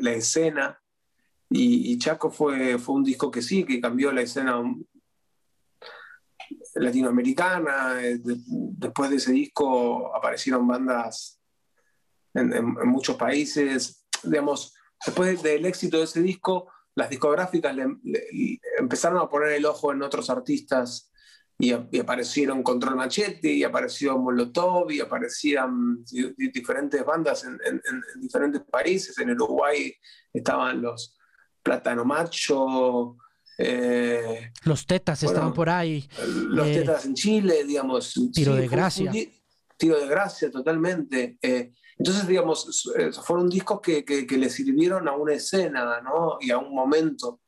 escena y, y, Chaco fue, fue un disco que sí, que cambió la escena latinoamericana. Eh, después de ese disco aparecieron bandas en, muchos países. Digamos, después del éxito de ese disco, las discográficas empezaron a poner el ojo en otros artistas y, aparecieron Control Machete, y apareció Molotov, y aparecían diferentes bandas en, diferentes países. En Uruguay estaban los Plátano Macho, eh, los tetas estaban por ahí. Los eh, tetas en Chile, digamos. Tiro de gracia. tiro de gracia, totalmente. Eh, entonces, digamos, fueron discos que, que, le sirvieron a una escena, ¿no? Y a un momento.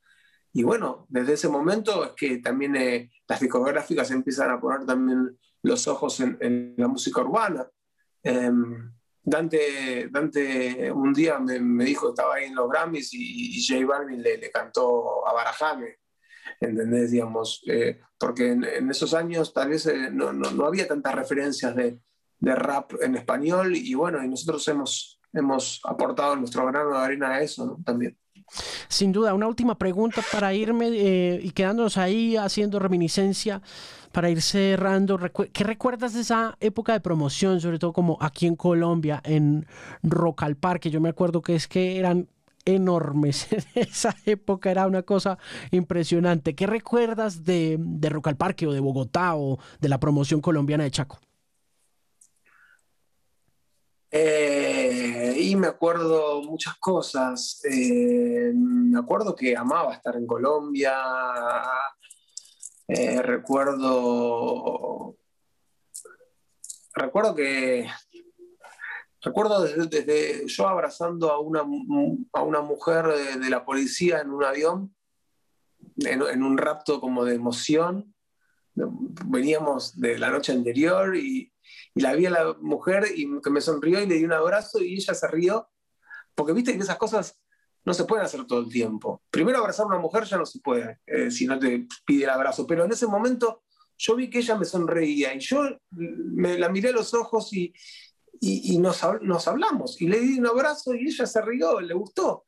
Y bueno, desde ese momento es que también las discográficas empiezan a poner también los ojos en, la música urbana. Em, Dante, un día me, me, dijo, estaba ahí en los Grammys y, y J Balvin le, le, cantó a Barajame. ¿entendés? Digamos, eh, porque en, esos años tal vez eh, no, no, había tantas referencias de, de, rap en español y bueno, y nosotros hemos, hemos aportado nuestro grano de arena a eso también. Sin duda, una última pregunta para irme eh, y quedándonos ahí haciendo reminiscencia para ir cerrando. ¿Qué recuerdas de esa época de promoción, sobre todo como aquí en Colombia, en Rock al Parque? Yo me acuerdo que es que eran enormes. En esa época era una cosa impresionante. ¿Qué recuerdas de, de al Parque o de Bogotá o de la promoción colombiana de Chaco? Eh, y me acuerdo muchas cosas. Eh, me acuerdo que amaba estar en Colombia. Eh, recuerdo. Recuerdo que. Recuerdo desde, yo abrazando a una, a una mujer de, la policía en un avión, en, en un rapto como de emoción. Veníamos de la noche anterior y, y la vi a la mujer y que me sonrió y le di un abrazo y ella se rió, porque viste que esas cosas no se pueden hacer todo el tiempo. Primero abrazar a una mujer ya no se puede eh, si no te pide el abrazo, pero en ese momento yo vi que ella me sonreía y yo me la miré a los ojos y, y, nos, nos, hablamos y le di un abrazo y ella se rió, le gustó.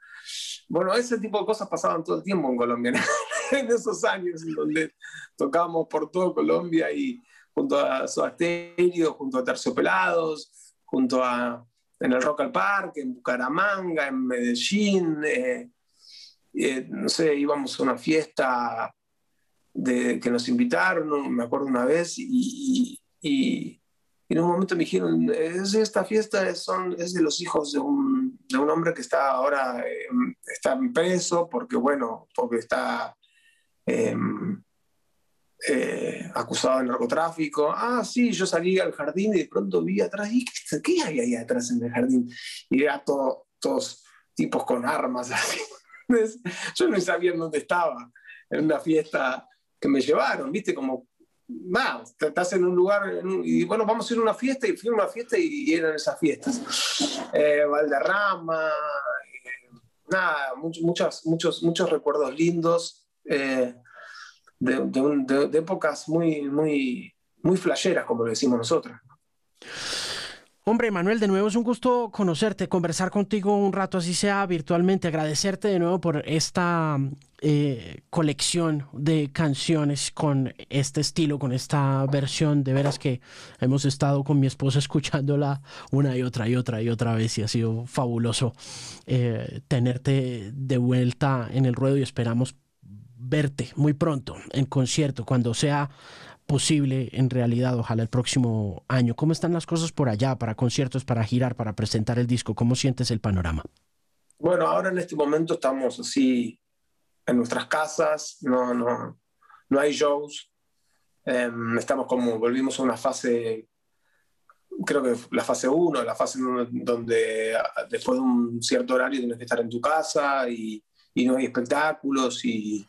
Bueno, ese tipo de cosas pasaban todo el tiempo en Colombia, en esos años en donde tocábamos por todo Colombia y, junto a Soda junto a Terciopelados, junto a en el Rock al Parque, en Bucaramanga, en Medellín. Eh, eh, no sé, íbamos a una fiesta de, que nos invitaron, me acuerdo una vez, y, en un momento me dijeron, esta fiesta es, son, es de los hijos de un, de un hombre que está ahora eh, está preso porque, bueno, porque está... Eh, acusado de narcotráfico. Ah, sí, yo salí al jardín y de pronto vi atrás, ¿y qué, había ahí atrás en el jardín? Y era todos tipos con armas. yo no sabía dónde estaba, en una fiesta que me llevaron, ¿viste? Como, va, estás en un lugar, y bueno, vamos a ir a una fiesta, y fui a una fiesta y, eran esas fiestas. Eh, Valderrama, eh, nada, muchos, muchos, muchos recuerdos lindos. Eh, de, épocas muy, muy, muy flasheras, como lo decimos nosotros. Hombre, Manuel, de nuevo es un gusto conocerte, conversar contigo un rato, así sea virtualmente, agradecerte de nuevo por esta eh, colección de canciones con este estilo, con esta versión. De veras que hemos estado con mi esposa escuchándola una y otra y otra y otra vez y ha sido fabuloso eh, tenerte de vuelta en el ruedo y esperamos verte muy pronto en concierto, cuando sea posible en realidad, ojalá el próximo año. ¿Cómo están las cosas por allá para conciertos, para girar, para presentar el disco? ¿Cómo sientes el panorama? Bueno, ahora en este momento estamos así en nuestras casas, no, no, no hay shows. Em, estamos como, volvimos a una fase, creo que la fase 1, la fase donde después de un cierto horario tienes que estar en tu casa y, y no hay espectáculos y,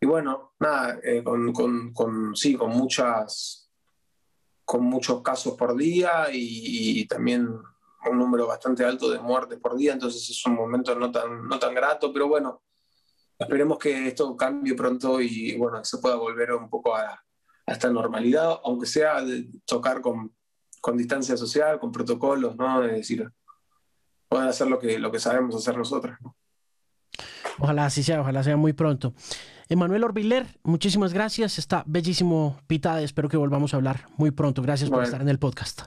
y bueno, nada, eh, con, sí, con muchas, con muchos casos por día y, también un número bastante alto de muertes por día, entonces es un momento no tan, no tan grato, pero bueno, esperemos que esto cambie pronto y bueno, se pueda volver un poco a, esta normalidad, aunque sea de tocar con, con, distancia social, con protocolos, ¿no? Es decir, poder hacer lo que, lo que sabemos hacer nosotros. Ojalá así sea, ojalá sea muy pronto. Emanuel Orbiler, muchísimas gracias. Está bellísimo Pitada. Espero que volvamos a hablar muy pronto. Gracias por estar en el podcast.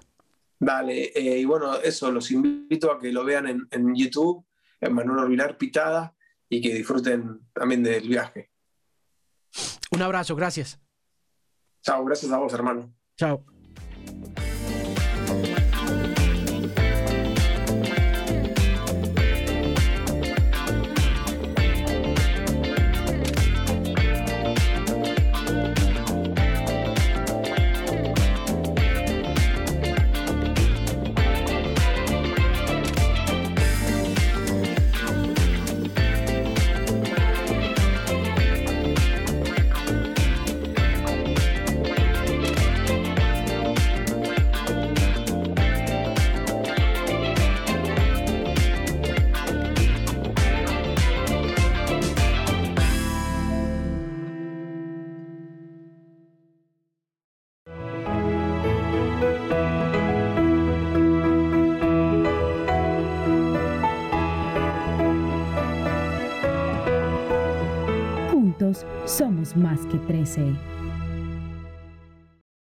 Dale, eh, y bueno, eso, los invito a que lo vean en, en YouTube, Emanuel Orbiler Pitada, y que disfruten también del viaje. Un abrazo, gracias. Chao, gracias a vos, hermano. Chao. Más que 13.